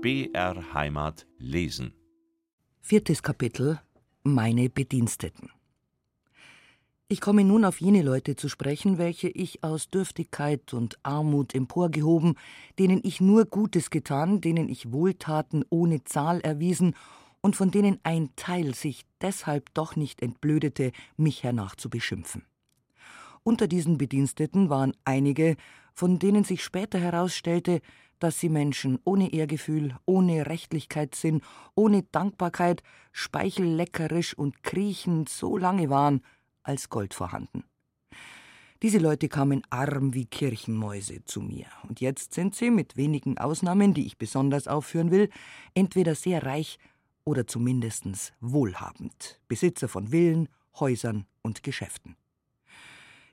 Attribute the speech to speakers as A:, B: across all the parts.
A: BR Heimat lesen.
B: Viertes Kapitel Meine Bediensteten. Ich komme nun auf jene Leute zu sprechen, welche ich aus Dürftigkeit und Armut emporgehoben, denen ich nur Gutes getan, denen ich Wohltaten ohne Zahl erwiesen und von denen ein Teil sich deshalb doch nicht entblödete, mich hernach zu beschimpfen. Unter diesen Bediensteten waren einige, von denen sich später herausstellte, dass sie Menschen ohne Ehrgefühl, ohne Rechtlichkeitssinn, ohne Dankbarkeit, speichelleckerisch und kriechend so lange waren, als Gold vorhanden. Diese Leute kamen arm wie Kirchenmäuse zu mir, und jetzt sind sie, mit wenigen Ausnahmen, die ich besonders aufführen will, entweder sehr reich oder zumindest wohlhabend, Besitzer von Villen, Häusern und Geschäften.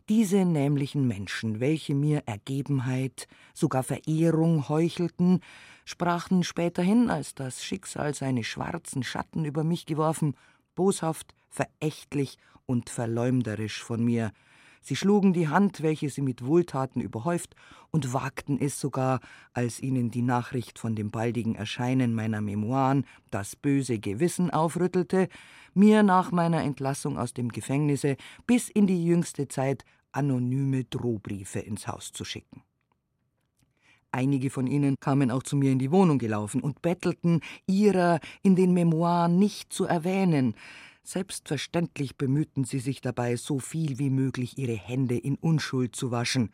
B: Diese nämlichen Menschen, welche mir Ergebenheit, sogar Verehrung heuchelten, sprachen späterhin, als das Schicksal seine schwarzen Schatten über mich geworfen, boshaft, verächtlich und verleumderisch von mir. Sie schlugen die Hand, welche sie mit Wohltaten überhäuft, und wagten es sogar, als ihnen die Nachricht von dem baldigen Erscheinen meiner Memoiren das böse Gewissen aufrüttelte, mir nach meiner Entlassung aus dem Gefängnisse bis in die jüngste Zeit anonyme Drohbriefe ins Haus zu schicken. Einige von ihnen kamen auch zu mir in die Wohnung gelaufen und bettelten, ihrer in den Memoiren nicht zu erwähnen. Selbstverständlich bemühten sie sich dabei, so viel wie möglich ihre Hände in Unschuld zu waschen.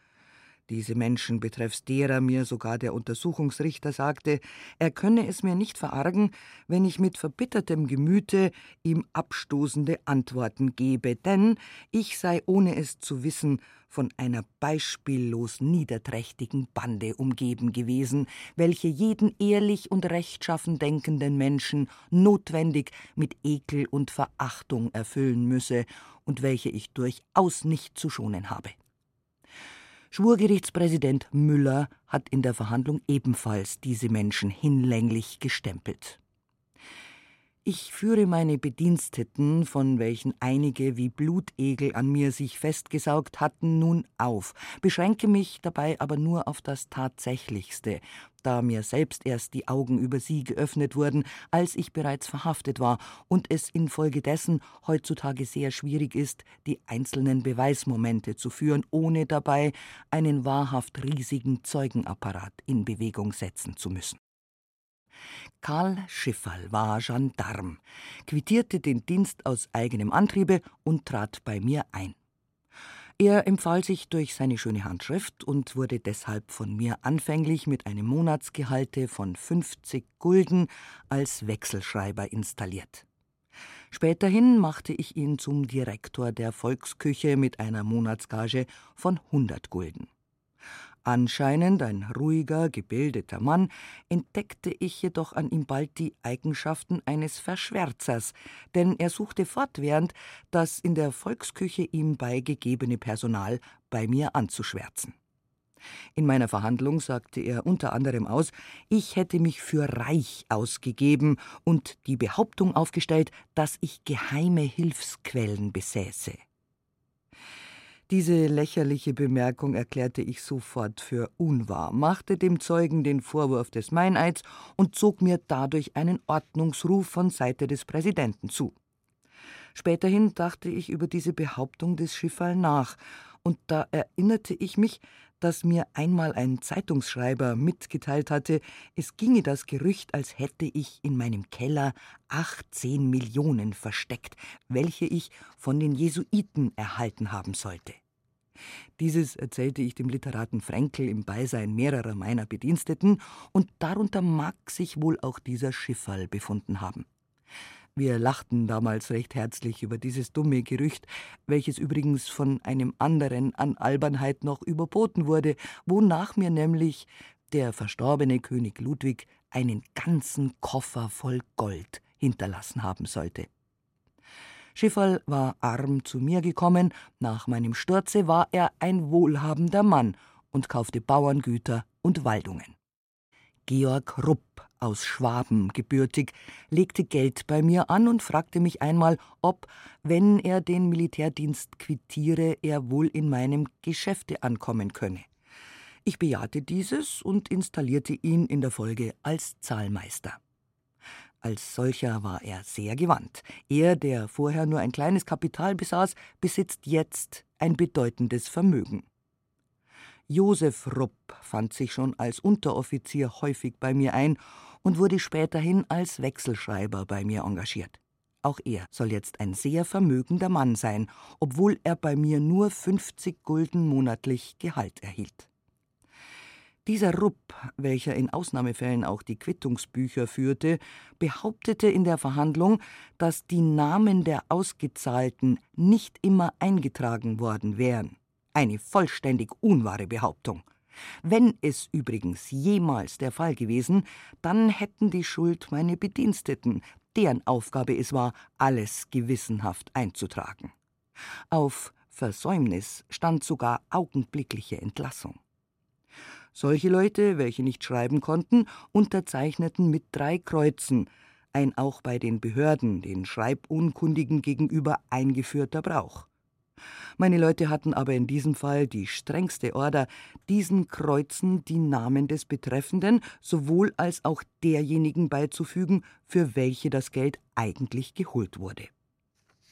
B: Diese Menschen betreffs derer mir sogar der Untersuchungsrichter sagte, er könne es mir nicht verargen, wenn ich mit verbittertem Gemüte ihm abstoßende Antworten gebe, denn ich sei, ohne es zu wissen, von einer beispiellos niederträchtigen Bande umgeben gewesen, welche jeden ehrlich und rechtschaffen denkenden Menschen notwendig mit Ekel und Verachtung erfüllen müsse und welche ich durchaus nicht zu schonen habe. Schwurgerichtspräsident Müller hat in der Verhandlung ebenfalls diese Menschen hinlänglich gestempelt. Ich führe meine Bediensteten, von welchen einige wie Blutegel an mir sich festgesaugt hatten, nun auf, beschränke mich dabei aber nur auf das Tatsächlichste, da mir selbst erst die Augen über sie geöffnet wurden, als ich bereits verhaftet war und es infolgedessen heutzutage sehr schwierig ist, die einzelnen Beweismomente zu führen, ohne dabei einen wahrhaft riesigen Zeugenapparat in Bewegung setzen zu müssen. Karl Schifferl war Gendarm, quittierte den Dienst aus eigenem Antriebe und trat bei mir ein. Er empfahl sich durch seine schöne Handschrift und wurde deshalb von mir anfänglich mit einem Monatsgehalte von 50 Gulden als Wechselschreiber installiert. Späterhin machte ich ihn zum Direktor der Volksküche mit einer Monatsgage von 100 Gulden. Anscheinend ein ruhiger, gebildeter Mann, entdeckte ich jedoch an ihm bald die Eigenschaften eines Verschwärzers, denn er suchte fortwährend, das in der Volksküche ihm beigegebene Personal bei mir anzuschwärzen. In meiner Verhandlung sagte er unter anderem aus, ich hätte mich für reich ausgegeben und die Behauptung aufgestellt, dass ich geheime Hilfsquellen besäße. Diese lächerliche Bemerkung erklärte ich sofort für unwahr, machte dem Zeugen den Vorwurf des Meineids und zog mir dadurch einen Ordnungsruf von Seite des Präsidenten zu. Späterhin dachte ich über diese Behauptung des Schifferl nach, und da erinnerte ich mich, dass mir einmal ein Zeitungsschreiber mitgeteilt hatte, es ginge das Gerücht, als hätte ich in meinem Keller 18 Millionen versteckt, welche ich von den Jesuiten erhalten haben sollte. Dieses erzählte ich dem Literaten Frenkel im Beisein mehrerer meiner Bediensteten, und darunter mag sich wohl auch dieser Schifferl befunden haben. Wir lachten damals recht herzlich über dieses dumme Gerücht, welches übrigens von einem anderen an Albernheit noch überboten wurde, wonach mir nämlich der verstorbene König Ludwig einen ganzen Koffer voll Gold hinterlassen haben sollte. Schifferl war arm zu mir gekommen, nach meinem Sturze war er ein wohlhabender Mann und kaufte Bauerngüter und Waldungen. Georg Rupp aus Schwaben gebürtig, legte Geld bei mir an und fragte mich einmal, ob, wenn er den Militärdienst quittiere, er wohl in meinem Geschäfte ankommen könne. Ich bejahte dieses und installierte ihn in der Folge als Zahlmeister. Als solcher war er sehr gewandt. Er, der vorher nur ein kleines Kapital besaß, besitzt jetzt ein bedeutendes Vermögen. Josef Rupp fand sich schon als Unteroffizier häufig bei mir ein und wurde späterhin als Wechselschreiber bei mir engagiert. Auch er soll jetzt ein sehr vermögender Mann sein, obwohl er bei mir nur 50 Gulden monatlich Gehalt erhielt. Dieser Rupp, welcher in Ausnahmefällen auch die Quittungsbücher führte, behauptete in der Verhandlung, dass die Namen der Ausgezahlten nicht immer eingetragen worden wären. Eine vollständig unwahre Behauptung. Wenn es übrigens jemals der Fall gewesen, dann hätten die Schuld meine Bediensteten, deren Aufgabe es war, alles gewissenhaft einzutragen. Auf Versäumnis stand sogar augenblickliche Entlassung. Solche Leute, welche nicht schreiben konnten, unterzeichneten mit drei Kreuzen, ein auch bei den Behörden den Schreibunkundigen gegenüber eingeführter Brauch. Meine Leute hatten aber in diesem Fall die strengste Order, diesen Kreuzen die Namen des Betreffenden sowohl als auch derjenigen beizufügen, für welche das Geld eigentlich geholt wurde.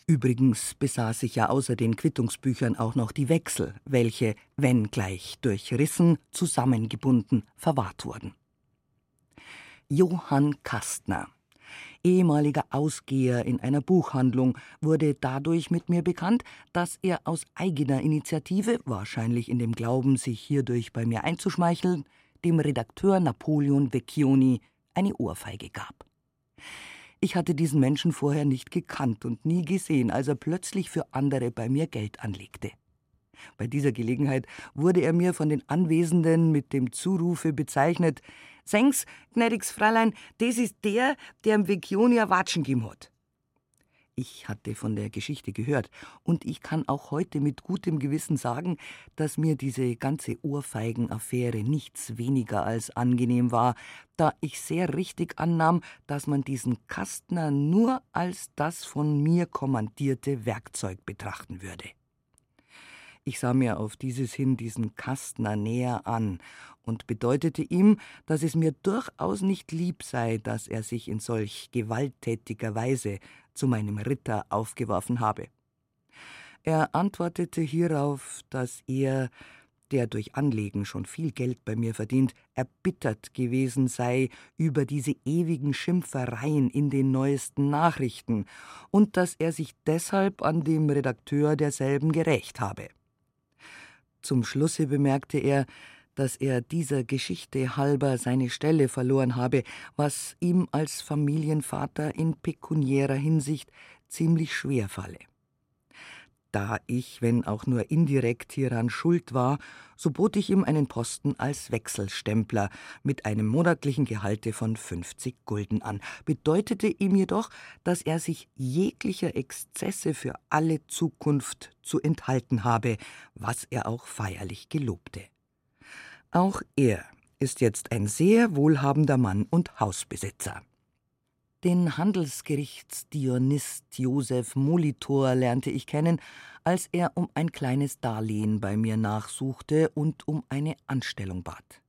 B: Übrigens besaß ich ja außer den Quittungsbüchern auch noch die Wechsel, welche, wenn gleich durchrissen, zusammengebunden verwahrt wurden. Johann Kastner, ehemaliger Ausgeher in einer Buchhandlung, wurde dadurch mit mir bekannt, dass er aus eigener Initiative, wahrscheinlich in dem Glauben, sich hierdurch bei mir einzuschmeicheln, dem Redakteur Napoleon Vecchioni eine Ohrfeige gab. Ich hatte diesen Menschen vorher nicht gekannt und nie gesehen, als er plötzlich für andere bei mir Geld anlegte. Bei dieser Gelegenheit wurde er mir von den Anwesenden mit dem Zurufe bezeichnet: Sengs, gnädiges Fräulein, das ist der, der am Vecchionia Watschen gegeben hat. Ich hatte von der Geschichte gehört, und ich kann auch heute mit gutem Gewissen sagen, dass mir diese ganze Ohrfeigenaffäre nichts weniger als angenehm war, da ich sehr richtig annahm, dass man diesen Kastner nur als das von mir kommandierte Werkzeug betrachten würde. Ich sah mir auf dieses hin diesen Kastner näher an und bedeutete ihm, dass es mir durchaus nicht lieb sei, dass er sich in solch gewalttätiger Weise zu meinem Ritter aufgeworfen habe. Er antwortete hierauf, dass er, der durch Anlegen schon viel Geld bei mir verdient, erbittert gewesen sei über diese ewigen Schimpfereien in den neuesten Nachrichten und dass er sich deshalb an dem Redakteur derselben gerächt habe. Zum Schlusse bemerkte er, dass er dieser Geschichte halber seine Stelle verloren habe, was ihm als Familienvater in pekuniärer Hinsicht ziemlich schwer falle. Da ich, wenn auch nur indirekt hieran schuld war, so bot ich ihm einen Posten als Wechselstempler mit einem monatlichen Gehalte von 50 Gulden an, bedeutete ihm jedoch, dass er sich jeglicher Exzesse für alle Zukunft zu enthalten habe, was er auch feierlich gelobte. Auch er ist jetzt ein sehr wohlhabender Mann und Hausbesitzer. Den Handelsgerichtsdionist Josef Molitor lernte ich kennen, als er um ein kleines Darlehen bei mir nachsuchte und um eine Anstellung bat.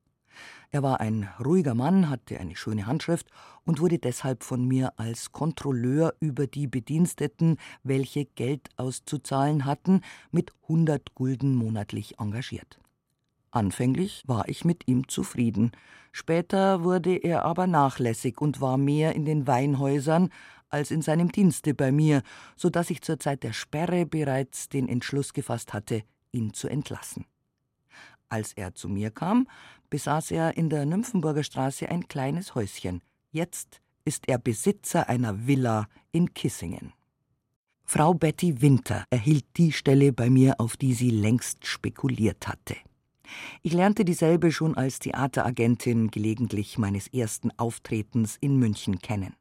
B: Er war ein ruhiger Mann, hatte eine schöne Handschrift und wurde deshalb von mir als Kontrolleur über die Bediensteten, welche Geld auszuzahlen hatten, mit hundert Gulden monatlich engagiert. Anfänglich war ich mit ihm zufrieden, später wurde er aber nachlässig und war mehr in den Weinhäusern als in seinem Dienste bei mir, so dass ich zur Zeit der Sperre bereits den Entschluss gefasst hatte, ihn zu entlassen. Als er zu mir kam, besaß er in der Nymphenburger Straße ein kleines Häuschen. Jetzt ist er Besitzer einer Villa in Kissingen. Frau Betty Winter erhielt die Stelle bei mir, auf die sie längst spekuliert hatte. Ich lernte dieselbe schon als Theateragentin gelegentlich meines ersten Auftretens in München kennen.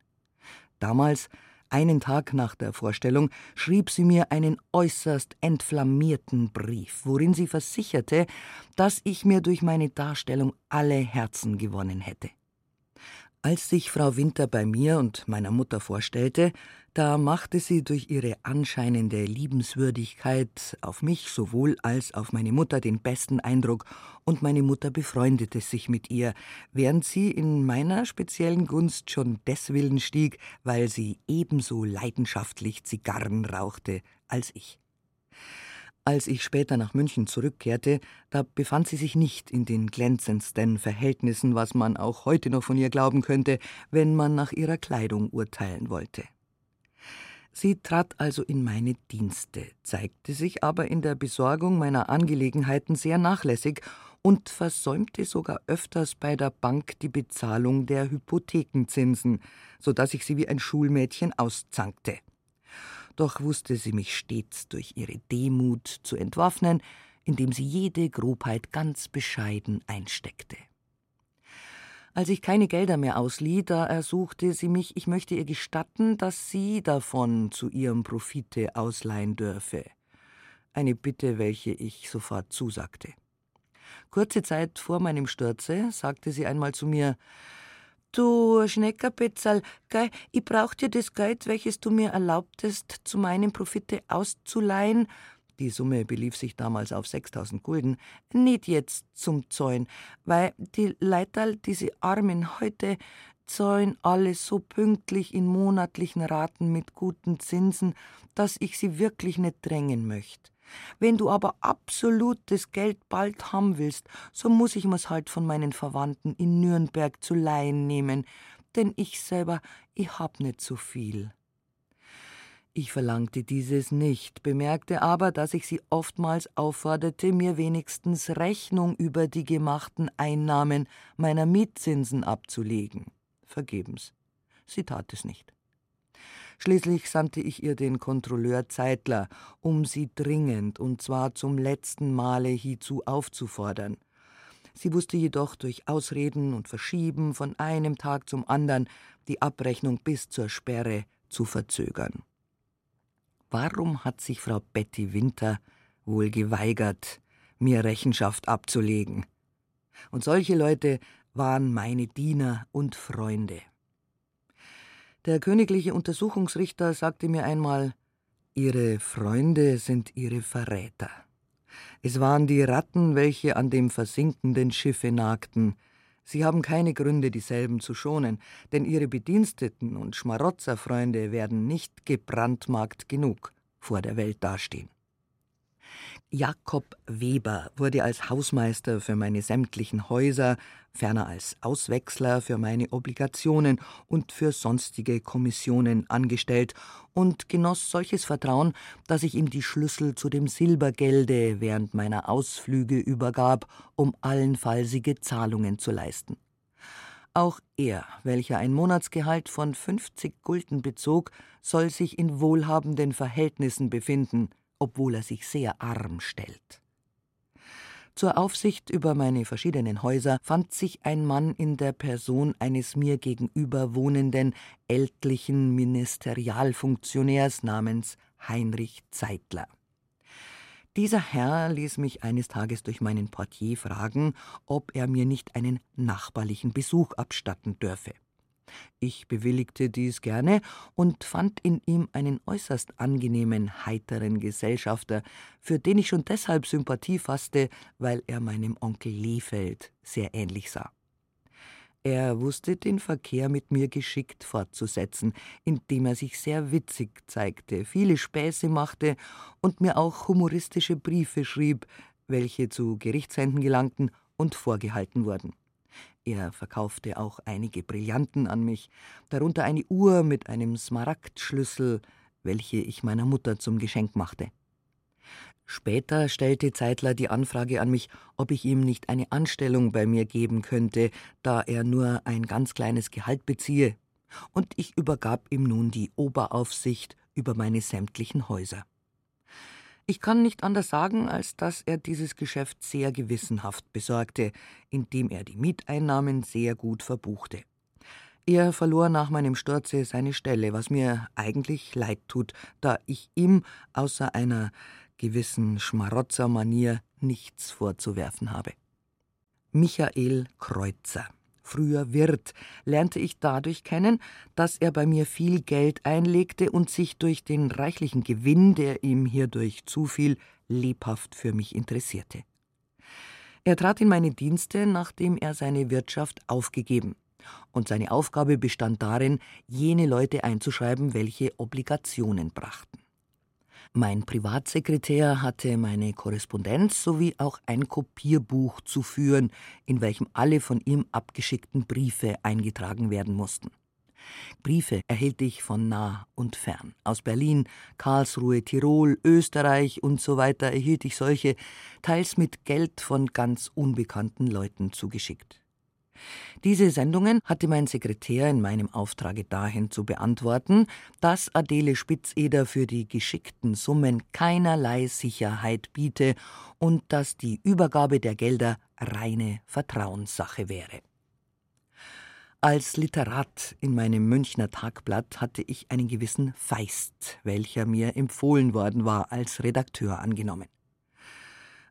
B: Damals, einen Tag nach der Vorstellung, schrieb sie mir einen äußerst entflammierten Brief, worin sie versicherte, dass ich mir durch meine Darstellung alle Herzen gewonnen hätte. Als sich Frau Winter bei mir und meiner Mutter vorstellte, da machte sie durch ihre anscheinende Liebenswürdigkeit auf mich sowohl als auf meine Mutter den besten Eindruck, und meine Mutter befreundete sich mit ihr, während sie in meiner speziellen Gunst schon deswillen stieg, weil sie ebenso leidenschaftlich Zigarren rauchte als ich. Als ich später nach München zurückkehrte, da befand sie sich nicht in den glänzendsten Verhältnissen, was man auch heute noch von ihr glauben könnte, wenn man nach ihrer Kleidung urteilen wollte. Sie trat also in meine Dienste, zeigte sich aber in der Besorgung meiner Angelegenheiten sehr nachlässig und versäumte sogar öfters bei der Bank die Bezahlung der Hypothekenzinsen, so dass ich sie wie ein Schulmädchen auszankte doch wusste sie mich stets durch ihre Demut zu entwaffnen, indem sie jede Grobheit ganz bescheiden einsteckte. Als ich keine Gelder mehr auslieh, da ersuchte sie mich, ich möchte ihr gestatten, dass sie davon zu ihrem Profite ausleihen dürfe. Eine Bitte, welche ich sofort zusagte. Kurze Zeit vor meinem Sturze sagte sie einmal zu mir Du Schneckerpetzerl, gell, ich brauch dir das Geld, welches du mir erlaubtest, zu meinem Profite auszuleihen. Die Summe belief sich damals auf 6000 Gulden. Nicht jetzt zum Zäun, weil die Leiterl, diese Armen heute, zahlen alles so pünktlich in monatlichen Raten mit guten Zinsen, dass ich sie wirklich nicht drängen möchte. Wenn du aber absolut das Geld bald haben willst, so muss ich mir's halt von meinen Verwandten in Nürnberg zu leihen nehmen, denn ich selber, ich hab nicht so viel. Ich verlangte dieses nicht, bemerkte aber, dass ich sie oftmals aufforderte, mir wenigstens Rechnung über die gemachten Einnahmen meiner Mietzinsen abzulegen. Vergebens. Sie tat es nicht. Schließlich sandte ich ihr den Kontrolleur Zeitler, um sie dringend, und zwar zum letzten Male hiezu aufzufordern. Sie wusste jedoch durch Ausreden und Verschieben von einem Tag zum andern die Abrechnung bis zur Sperre zu verzögern. Warum hat sich Frau Betty Winter wohl geweigert, mir Rechenschaft abzulegen? Und solche Leute waren meine Diener und Freunde. Der königliche Untersuchungsrichter sagte mir einmal, Ihre Freunde sind Ihre Verräter. Es waren die Ratten, welche an dem versinkenden Schiffe nagten. Sie haben keine Gründe, dieselben zu schonen, denn Ihre Bediensteten und Schmarotzerfreunde werden nicht gebrandmarkt genug vor der Welt dastehen. Jakob Weber wurde als Hausmeister für meine sämtlichen Häuser, ferner als Auswechsler für meine Obligationen und für sonstige Kommissionen angestellt und genoss solches Vertrauen, dass ich ihm die Schlüssel zu dem Silbergelde während meiner Ausflüge übergab, um allenfallsige Zahlungen zu leisten. Auch er, welcher ein Monatsgehalt von 50 Gulden bezog, soll sich in wohlhabenden Verhältnissen befinden, obwohl er sich sehr arm stellt. Zur Aufsicht über meine verschiedenen Häuser fand sich ein Mann in der Person eines mir gegenüber wohnenden ältlichen Ministerialfunktionärs namens Heinrich Zeitler. Dieser Herr ließ mich eines Tages durch meinen Portier fragen, ob er mir nicht einen nachbarlichen Besuch abstatten dürfe. Ich bewilligte dies gerne und fand in ihm einen äußerst angenehmen, heiteren Gesellschafter, für den ich schon deshalb Sympathie fasste, weil er meinem Onkel Lefeld sehr ähnlich sah. Er wusste den Verkehr mit mir geschickt fortzusetzen, indem er sich sehr witzig zeigte, viele Späße machte und mir auch humoristische Briefe schrieb, welche zu Gerichtshänden gelangten und vorgehalten wurden. Er verkaufte auch einige Brillanten an mich, darunter eine Uhr mit einem Smaragdschlüssel, welche ich meiner Mutter zum Geschenk machte. Später stellte Zeitler die Anfrage an mich, ob ich ihm nicht eine Anstellung bei mir geben könnte, da er nur ein ganz kleines Gehalt beziehe, und ich übergab ihm nun die Oberaufsicht über meine sämtlichen Häuser. Ich kann nicht anders sagen, als dass er dieses Geschäft sehr gewissenhaft besorgte, indem er die Mieteinnahmen sehr gut verbuchte. Er verlor nach meinem Sturze seine Stelle, was mir eigentlich leid tut, da ich ihm außer einer gewissen Schmarotzermanier nichts vorzuwerfen habe. Michael Kreuzer früher Wirt, lernte ich dadurch kennen, dass er bei mir viel Geld einlegte und sich durch den reichlichen Gewinn, der ihm hierdurch zufiel, lebhaft für mich interessierte. Er trat in meine Dienste, nachdem er seine Wirtschaft aufgegeben, und seine Aufgabe bestand darin, jene Leute einzuschreiben, welche Obligationen brachten. Mein Privatsekretär hatte meine Korrespondenz sowie auch ein Kopierbuch zu führen, in welchem alle von ihm abgeschickten Briefe eingetragen werden mussten. Briefe erhielt ich von nah und fern. Aus Berlin, Karlsruhe, Tirol, Österreich und so weiter erhielt ich solche, teils mit Geld von ganz unbekannten Leuten zugeschickt. Diese Sendungen hatte mein Sekretär in meinem Auftrage dahin zu beantworten, dass Adele Spitzeder für die geschickten Summen keinerlei Sicherheit biete und dass die Übergabe der Gelder reine Vertrauenssache wäre. Als Literat in meinem Münchner Tagblatt hatte ich einen gewissen Feist, welcher mir empfohlen worden war, als Redakteur angenommen.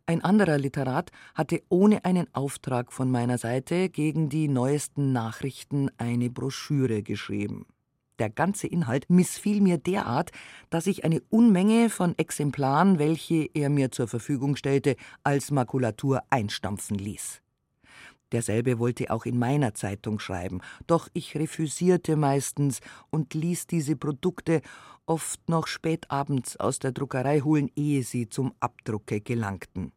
B: Ein anderer Literat hatte ohne einen Auftrag von meiner Seite gegen die neuesten Nachrichten eine Broschüre geschrieben. Der ganze Inhalt missfiel mir derart, dass ich eine Unmenge von Exemplaren, welche er mir zur Verfügung stellte, als Makulatur einstampfen ließ. Derselbe wollte auch in meiner Zeitung schreiben, doch ich refüsierte meistens und ließ diese Produkte oft noch spät abends aus der Druckerei holen, ehe sie zum Abdrucke gelangten.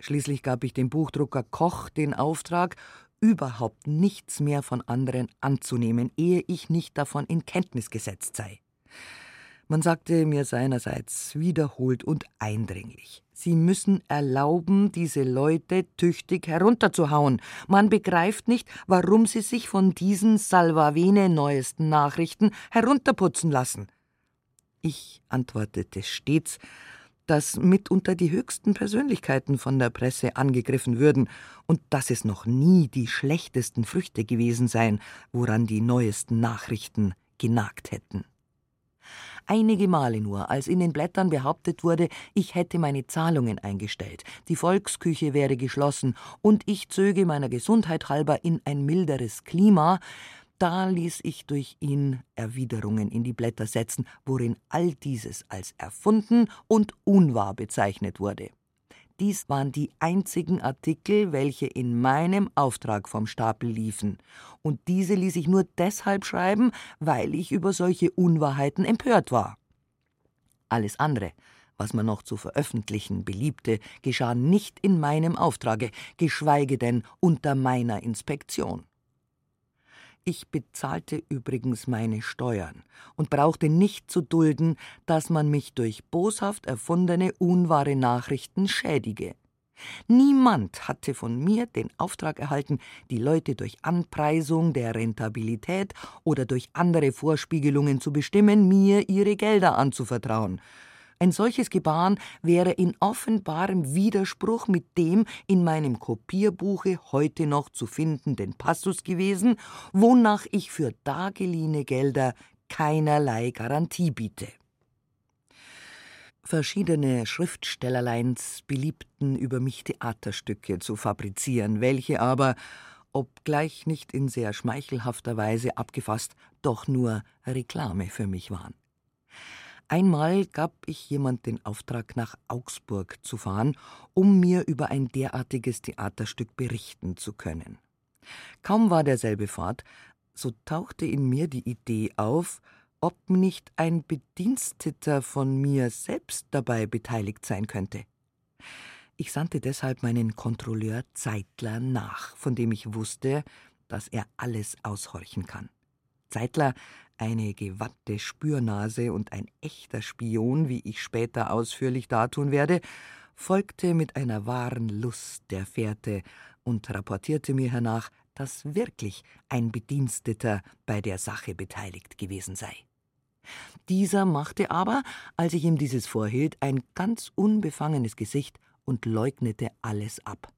B: Schließlich gab ich dem Buchdrucker Koch den Auftrag, überhaupt nichts mehr von anderen anzunehmen, ehe ich nicht davon in Kenntnis gesetzt sei. Man sagte mir seinerseits wiederholt und eindringlich, Sie müssen erlauben, diese Leute tüchtig herunterzuhauen. Man begreift nicht, warum sie sich von diesen Salvavene neuesten Nachrichten herunterputzen lassen. Ich antwortete stets, dass mitunter die höchsten Persönlichkeiten von der Presse angegriffen würden und dass es noch nie die schlechtesten Früchte gewesen seien, woran die neuesten Nachrichten genagt hätten. Einige Male nur, als in den Blättern behauptet wurde, ich hätte meine Zahlungen eingestellt, die Volksküche wäre geschlossen und ich zöge meiner Gesundheit halber in ein milderes Klima, da ließ ich durch ihn Erwiderungen in die Blätter setzen, worin all dieses als erfunden und unwahr bezeichnet wurde. Dies waren die einzigen Artikel, welche in meinem Auftrag vom Stapel liefen, und diese ließ ich nur deshalb schreiben, weil ich über solche Unwahrheiten empört war. Alles andere, was man noch zu veröffentlichen beliebte, geschah nicht in meinem Auftrage, geschweige denn unter meiner Inspektion. Ich bezahlte übrigens meine Steuern und brauchte nicht zu dulden, dass man mich durch boshaft erfundene, unwahre Nachrichten schädige. Niemand hatte von mir den Auftrag erhalten, die Leute durch Anpreisung der Rentabilität oder durch andere Vorspiegelungen zu bestimmen, mir ihre Gelder anzuvertrauen, ein solches Gebaren wäre in offenbarem Widerspruch mit dem in meinem Kopierbuche heute noch zu findenden Passus gewesen, wonach ich für dargeliehene Gelder keinerlei Garantie biete. Verschiedene Schriftstellerleins beliebten über mich Theaterstücke zu fabrizieren, welche aber, obgleich nicht in sehr schmeichelhafter Weise abgefasst, doch nur Reklame für mich waren. Einmal gab ich jemand den Auftrag, nach Augsburg zu fahren, um mir über ein derartiges Theaterstück berichten zu können. Kaum war derselbe fort, so tauchte in mir die Idee auf, ob nicht ein Bediensteter von mir selbst dabei beteiligt sein könnte. Ich sandte deshalb meinen Kontrolleur Zeitler nach, von dem ich wusste, dass er alles aushorchen kann. Zeitler eine gewandte Spürnase und ein echter Spion, wie ich später ausführlich dartun werde, folgte mit einer wahren Lust der Fährte und rapportierte mir hernach, dass wirklich ein Bediensteter bei der Sache beteiligt gewesen sei. Dieser machte aber, als ich ihm dieses vorhielt, ein ganz unbefangenes Gesicht und leugnete alles ab.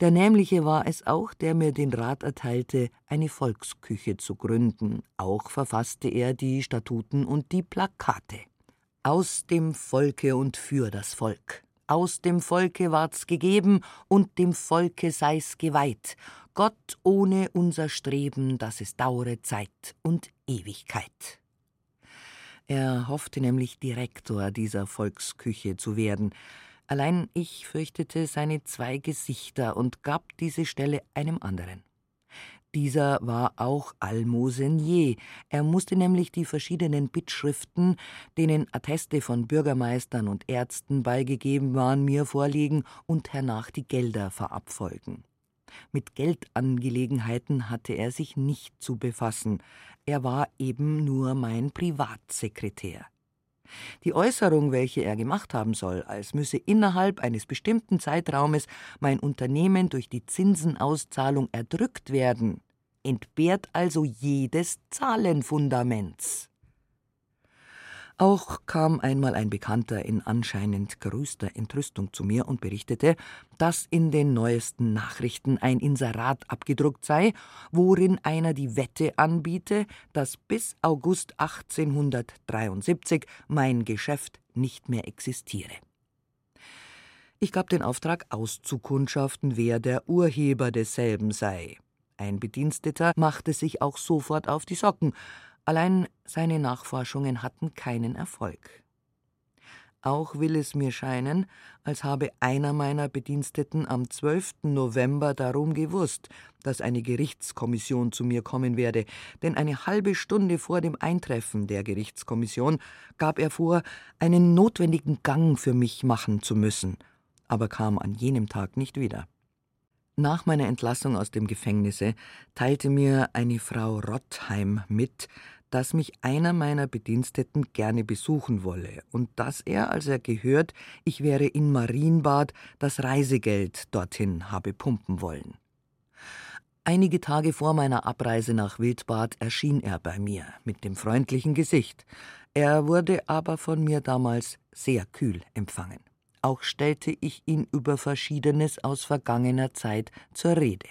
B: Der Nämliche war es auch, der mir den Rat erteilte, eine Volksküche zu gründen. Auch verfasste er die Statuten und die Plakate. Aus dem Volke und für das Volk. Aus dem Volke ward's gegeben und dem Volke sei's geweiht. Gott ohne unser Streben, dass es dauere Zeit und Ewigkeit. Er hoffte nämlich Direktor dieser Volksküche zu werden. Allein ich fürchtete seine zwei Gesichter und gab diese Stelle einem anderen. Dieser war auch Almosenier. Er musste nämlich die verschiedenen Bittschriften, denen Atteste von Bürgermeistern und Ärzten beigegeben waren, mir vorlegen und hernach die Gelder verabfolgen. Mit Geldangelegenheiten hatte er sich nicht zu befassen. Er war eben nur mein Privatsekretär. Die Äußerung, welche er gemacht haben soll, als müsse innerhalb eines bestimmten Zeitraumes mein Unternehmen durch die Zinsenauszahlung erdrückt werden, entbehrt also jedes Zahlenfundaments. Auch kam einmal ein Bekannter in anscheinend größter Entrüstung zu mir und berichtete, dass in den neuesten Nachrichten ein Inserat abgedruckt sei, worin einer die Wette anbiete, dass bis August 1873 mein Geschäft nicht mehr existiere. Ich gab den Auftrag auszukundschaften, wer der Urheber desselben sei. Ein Bediensteter machte sich auch sofort auf die Socken, Allein seine Nachforschungen hatten keinen Erfolg. Auch will es mir scheinen, als habe einer meiner Bediensteten am 12. November darum gewusst, dass eine Gerichtskommission zu mir kommen werde, denn eine halbe Stunde vor dem Eintreffen der Gerichtskommission gab er vor, einen notwendigen Gang für mich machen zu müssen, aber kam an jenem Tag nicht wieder. Nach meiner Entlassung aus dem Gefängnisse teilte mir eine Frau Rottheim mit, dass mich einer meiner Bediensteten gerne besuchen wolle und dass er, als er gehört, ich wäre in Marienbad, das Reisegeld dorthin habe pumpen wollen. Einige Tage vor meiner Abreise nach Wildbad erschien er bei mir mit dem freundlichen Gesicht. Er wurde aber von mir damals sehr kühl empfangen. Auch stellte ich ihn über Verschiedenes aus vergangener Zeit zur Rede.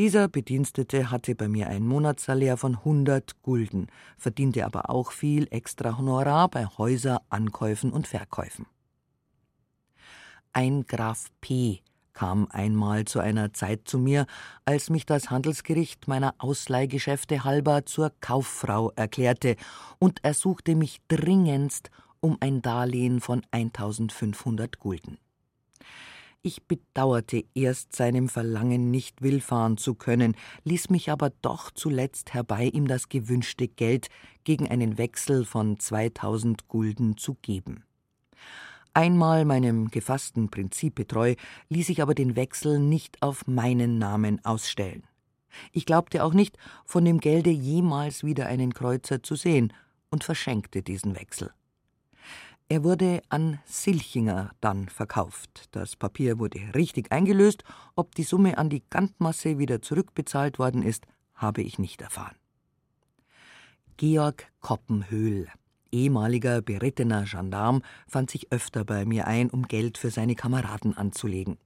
B: Dieser Bedienstete hatte bei mir ein Monatssalär von 100 Gulden, verdiente aber auch viel extra Honorar bei Häuser, Ankäufen und Verkäufen. Ein Graf P. kam einmal zu einer Zeit zu mir, als mich das Handelsgericht meiner Ausleihgeschäfte halber zur Kauffrau erklärte und ersuchte mich dringendst um ein Darlehen von 1500 Gulden. Ich bedauerte erst seinem Verlangen nicht willfahren zu können, ließ mich aber doch zuletzt herbei, ihm das gewünschte Geld gegen einen Wechsel von zweitausend Gulden zu geben. Einmal meinem gefassten Prinzipe treu, ließ ich aber den Wechsel nicht auf meinen Namen ausstellen. Ich glaubte auch nicht, von dem Gelde jemals wieder einen Kreuzer zu sehen und verschenkte diesen Wechsel. Er wurde an Silchinger dann verkauft. Das Papier wurde richtig eingelöst. Ob die Summe an die Gantmasse wieder zurückbezahlt worden ist, habe ich nicht erfahren. Georg Koppenhöhl, ehemaliger berittener Gendarm, fand sich öfter bei mir ein, um Geld für seine Kameraden anzulegen.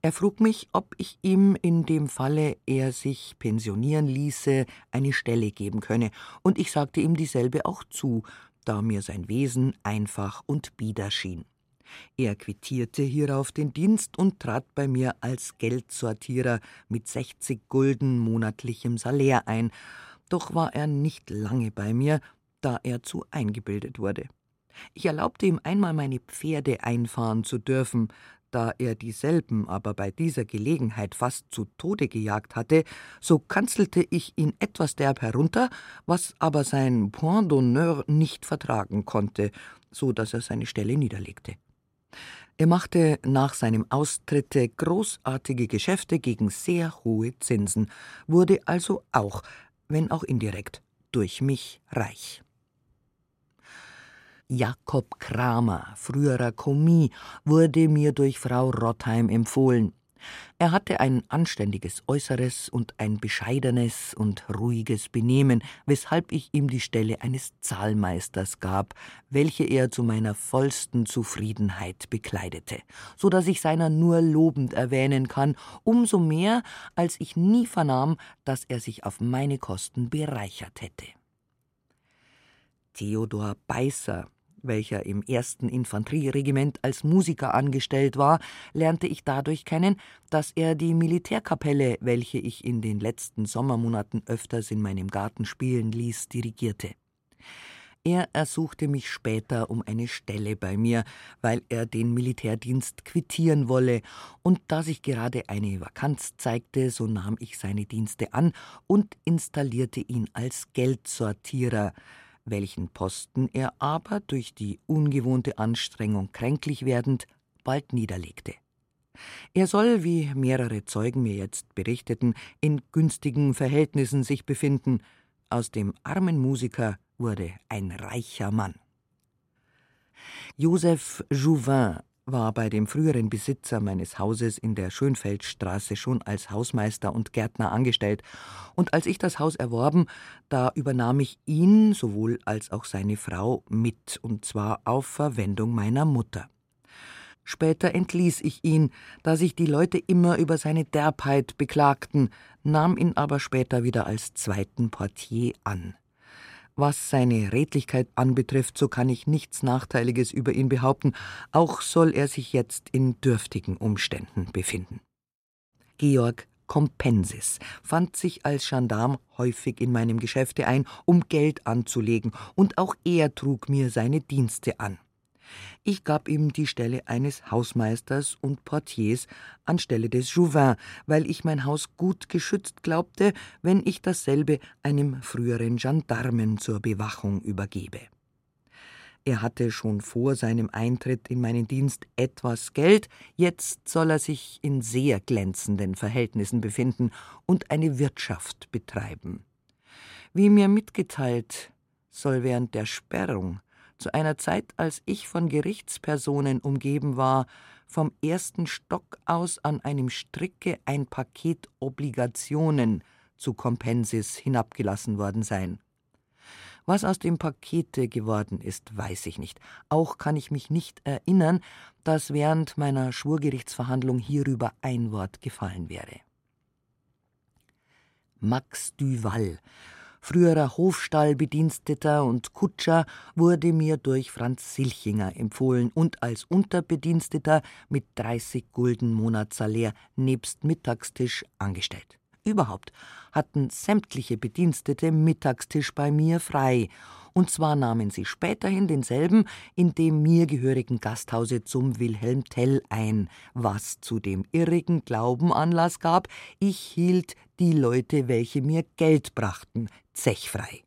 B: Er frug mich, ob ich ihm in dem Falle er sich pensionieren ließe, eine Stelle geben könne, und ich sagte ihm dieselbe auch zu, da mir sein Wesen einfach und bieder schien. Er quittierte hierauf den Dienst und trat bei mir als Geldsortierer mit 60 Gulden monatlichem Salär ein, doch war er nicht lange bei mir, da er zu eingebildet wurde. Ich erlaubte ihm einmal meine Pferde einfahren zu dürfen, da er dieselben aber bei dieser Gelegenheit fast zu Tode gejagt hatte, so kanzelte ich ihn etwas derb herunter, was aber sein Point d'honneur nicht vertragen konnte, so dass er seine Stelle niederlegte. Er machte nach seinem Austritte großartige Geschäfte gegen sehr hohe Zinsen, wurde also auch, wenn auch indirekt, durch mich reich. Jakob Kramer, früherer Kommis, wurde mir durch Frau Rottheim empfohlen. Er hatte ein anständiges Äußeres und ein bescheidenes und ruhiges Benehmen, weshalb ich ihm die Stelle eines Zahlmeisters gab, welche er zu meiner vollsten Zufriedenheit bekleidete, so dass ich seiner nur lobend erwähnen kann, umso mehr, als ich nie vernahm, dass er sich auf meine Kosten bereichert hätte. Theodor Beißer welcher im ersten Infanterieregiment als Musiker angestellt war, lernte ich dadurch kennen, dass er die Militärkapelle, welche ich in den letzten Sommermonaten öfters in meinem Garten spielen ließ, dirigierte. Er ersuchte mich später um eine Stelle bei mir, weil er den Militärdienst quittieren wolle, und da sich gerade eine Vakanz zeigte, so nahm ich seine Dienste an und installierte ihn als Geldsortierer, welchen Posten er aber durch die ungewohnte Anstrengung kränklich werdend bald niederlegte. Er soll, wie mehrere Zeugen mir jetzt berichteten, in günstigen Verhältnissen sich befinden. Aus dem armen Musiker wurde ein reicher Mann. Joseph Jouvin war bei dem früheren Besitzer meines Hauses in der Schönfeldstraße schon als Hausmeister und Gärtner angestellt, und als ich das Haus erworben, da übernahm ich ihn sowohl als auch seine Frau mit, und zwar auf Verwendung meiner Mutter. Später entließ ich ihn, da sich die Leute immer über seine Derbheit beklagten, nahm ihn aber später wieder als zweiten Portier an. Was seine Redlichkeit anbetrifft, so kann ich nichts Nachteiliges über ihn behaupten, auch soll er sich jetzt in dürftigen Umständen befinden. Georg Compensis fand sich als Gendarm häufig in meinem Geschäfte ein, um Geld anzulegen, und auch er trug mir seine Dienste an. Ich gab ihm die Stelle eines Hausmeisters und Portiers anstelle des Jouvin, weil ich mein Haus gut geschützt glaubte, wenn ich dasselbe einem früheren Gendarmen zur Bewachung übergebe. Er hatte schon vor seinem Eintritt in meinen Dienst etwas Geld, jetzt soll er sich in sehr glänzenden Verhältnissen befinden und eine Wirtschaft betreiben. Wie mir mitgeteilt, soll während der Sperrung zu einer Zeit, als ich von Gerichtspersonen umgeben war, vom ersten Stock aus an einem Stricke ein Paket Obligationen zu Compensis hinabgelassen worden sein. Was aus dem Pakete geworden ist, weiß ich nicht. Auch kann ich mich nicht erinnern, dass während meiner Schwurgerichtsverhandlung hierüber ein Wort gefallen wäre. Max Duval früherer Hofstallbediensteter und Kutscher, wurde mir durch Franz Silchinger empfohlen und als Unterbediensteter mit 30 Gulden Monatssalär nebst Mittagstisch angestellt. Überhaupt hatten sämtliche Bedienstete Mittagstisch bei mir frei und zwar nahmen sie späterhin denselben in dem mir gehörigen Gasthause zum Wilhelm Tell ein, was zu dem irrigen Glauben Anlass gab, ich hielt die Leute, welche mir Geld brachten, zechfrei.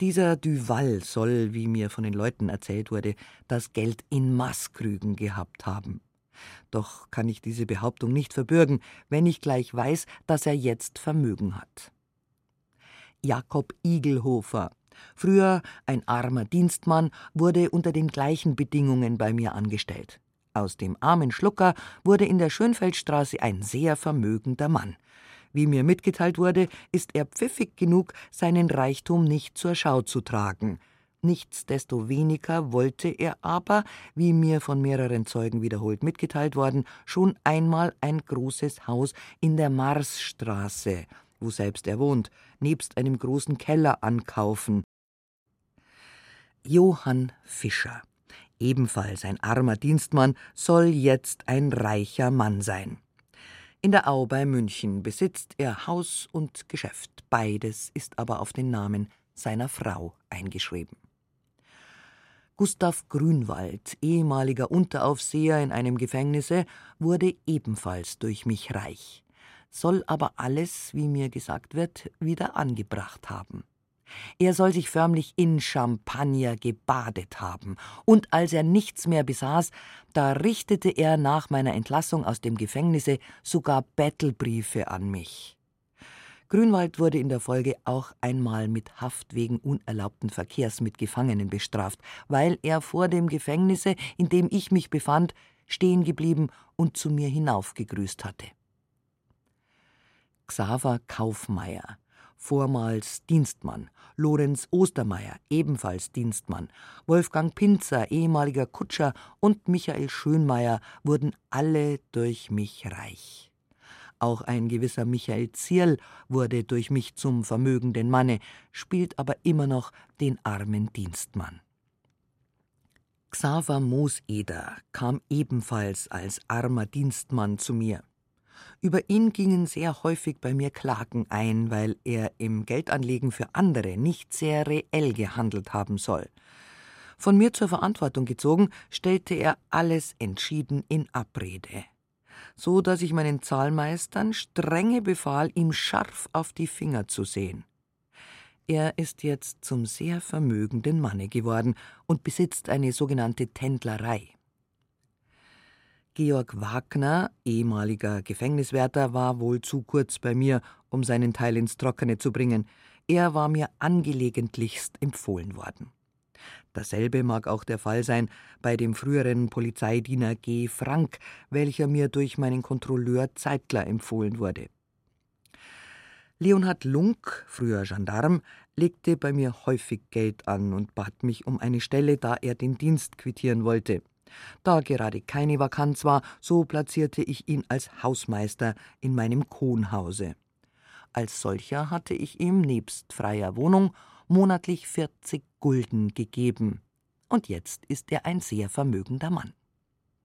B: Dieser Duval soll, wie mir von den Leuten erzählt wurde, das Geld in Maßkrügen gehabt haben. Doch kann ich diese Behauptung nicht verbürgen, wenn ich gleich weiß, dass er jetzt Vermögen hat. Jakob Igelhofer, früher ein armer Dienstmann, wurde unter den gleichen Bedingungen bei mir angestellt. Aus dem armen Schlucker wurde in der Schönfeldstraße ein sehr vermögender Mann. Wie mir mitgeteilt wurde, ist er pfiffig genug, seinen Reichtum nicht zur Schau zu tragen. Nichtsdestoweniger wollte er aber, wie mir von mehreren Zeugen wiederholt mitgeteilt worden, schon einmal ein großes Haus in der Marsstraße, wo selbst er wohnt, nebst einem großen Keller ankaufen. Johann Fischer, ebenfalls ein armer Dienstmann, soll jetzt ein reicher Mann sein. In der Au bei München besitzt er Haus und Geschäft, beides ist aber auf den Namen seiner Frau eingeschrieben. Gustav Grünwald, ehemaliger Unteraufseher in einem Gefängnisse, wurde ebenfalls durch mich reich, soll aber alles, wie mir gesagt wird, wieder angebracht haben. Er soll sich förmlich in Champagner gebadet haben, und als er nichts mehr besaß, da richtete er nach meiner Entlassung aus dem Gefängnisse sogar Bettelbriefe an mich. Grünwald wurde in der Folge auch einmal mit Haft wegen unerlaubten Verkehrs mit Gefangenen bestraft, weil er vor dem Gefängnisse, in dem ich mich befand, stehen geblieben und zu mir hinaufgegrüßt hatte. Xaver Kaufmeier vormals Dienstmann, Lorenz Ostermeier, ebenfalls Dienstmann, Wolfgang Pinzer, ehemaliger Kutscher und Michael Schönmeier wurden alle durch mich reich. Auch ein gewisser Michael Zierl wurde durch mich zum vermögenden Manne, spielt aber immer noch den armen Dienstmann. Xaver Mooseder kam ebenfalls als armer Dienstmann zu mir. Über ihn gingen sehr häufig bei mir Klagen ein, weil er im Geldanlegen für andere nicht sehr reell gehandelt haben soll. Von mir zur Verantwortung gezogen, stellte er alles entschieden in Abrede. So dass ich meinen Zahlmeistern strenge befahl, ihm scharf auf die Finger zu sehen. Er ist jetzt zum sehr vermögenden Manne geworden und besitzt eine sogenannte Tändlerei. Georg Wagner, ehemaliger Gefängniswärter, war wohl zu kurz bei mir, um seinen Teil ins Trockene zu bringen. Er war mir angelegentlichst empfohlen worden. Dasselbe mag auch der Fall sein bei dem früheren Polizeidiener G. Frank, welcher mir durch meinen Kontrolleur Zeitler empfohlen wurde. Leonhard Lunk, früher Gendarm, legte bei mir häufig Geld an und bat mich um eine Stelle, da er den Dienst quittieren wollte. Da gerade keine Vakanz war, so platzierte ich ihn als Hausmeister in meinem Kohnhause. Als solcher hatte ich ihm nebst freier Wohnung monatlich 40 Gulden gegeben. Und jetzt ist er ein sehr vermögender Mann.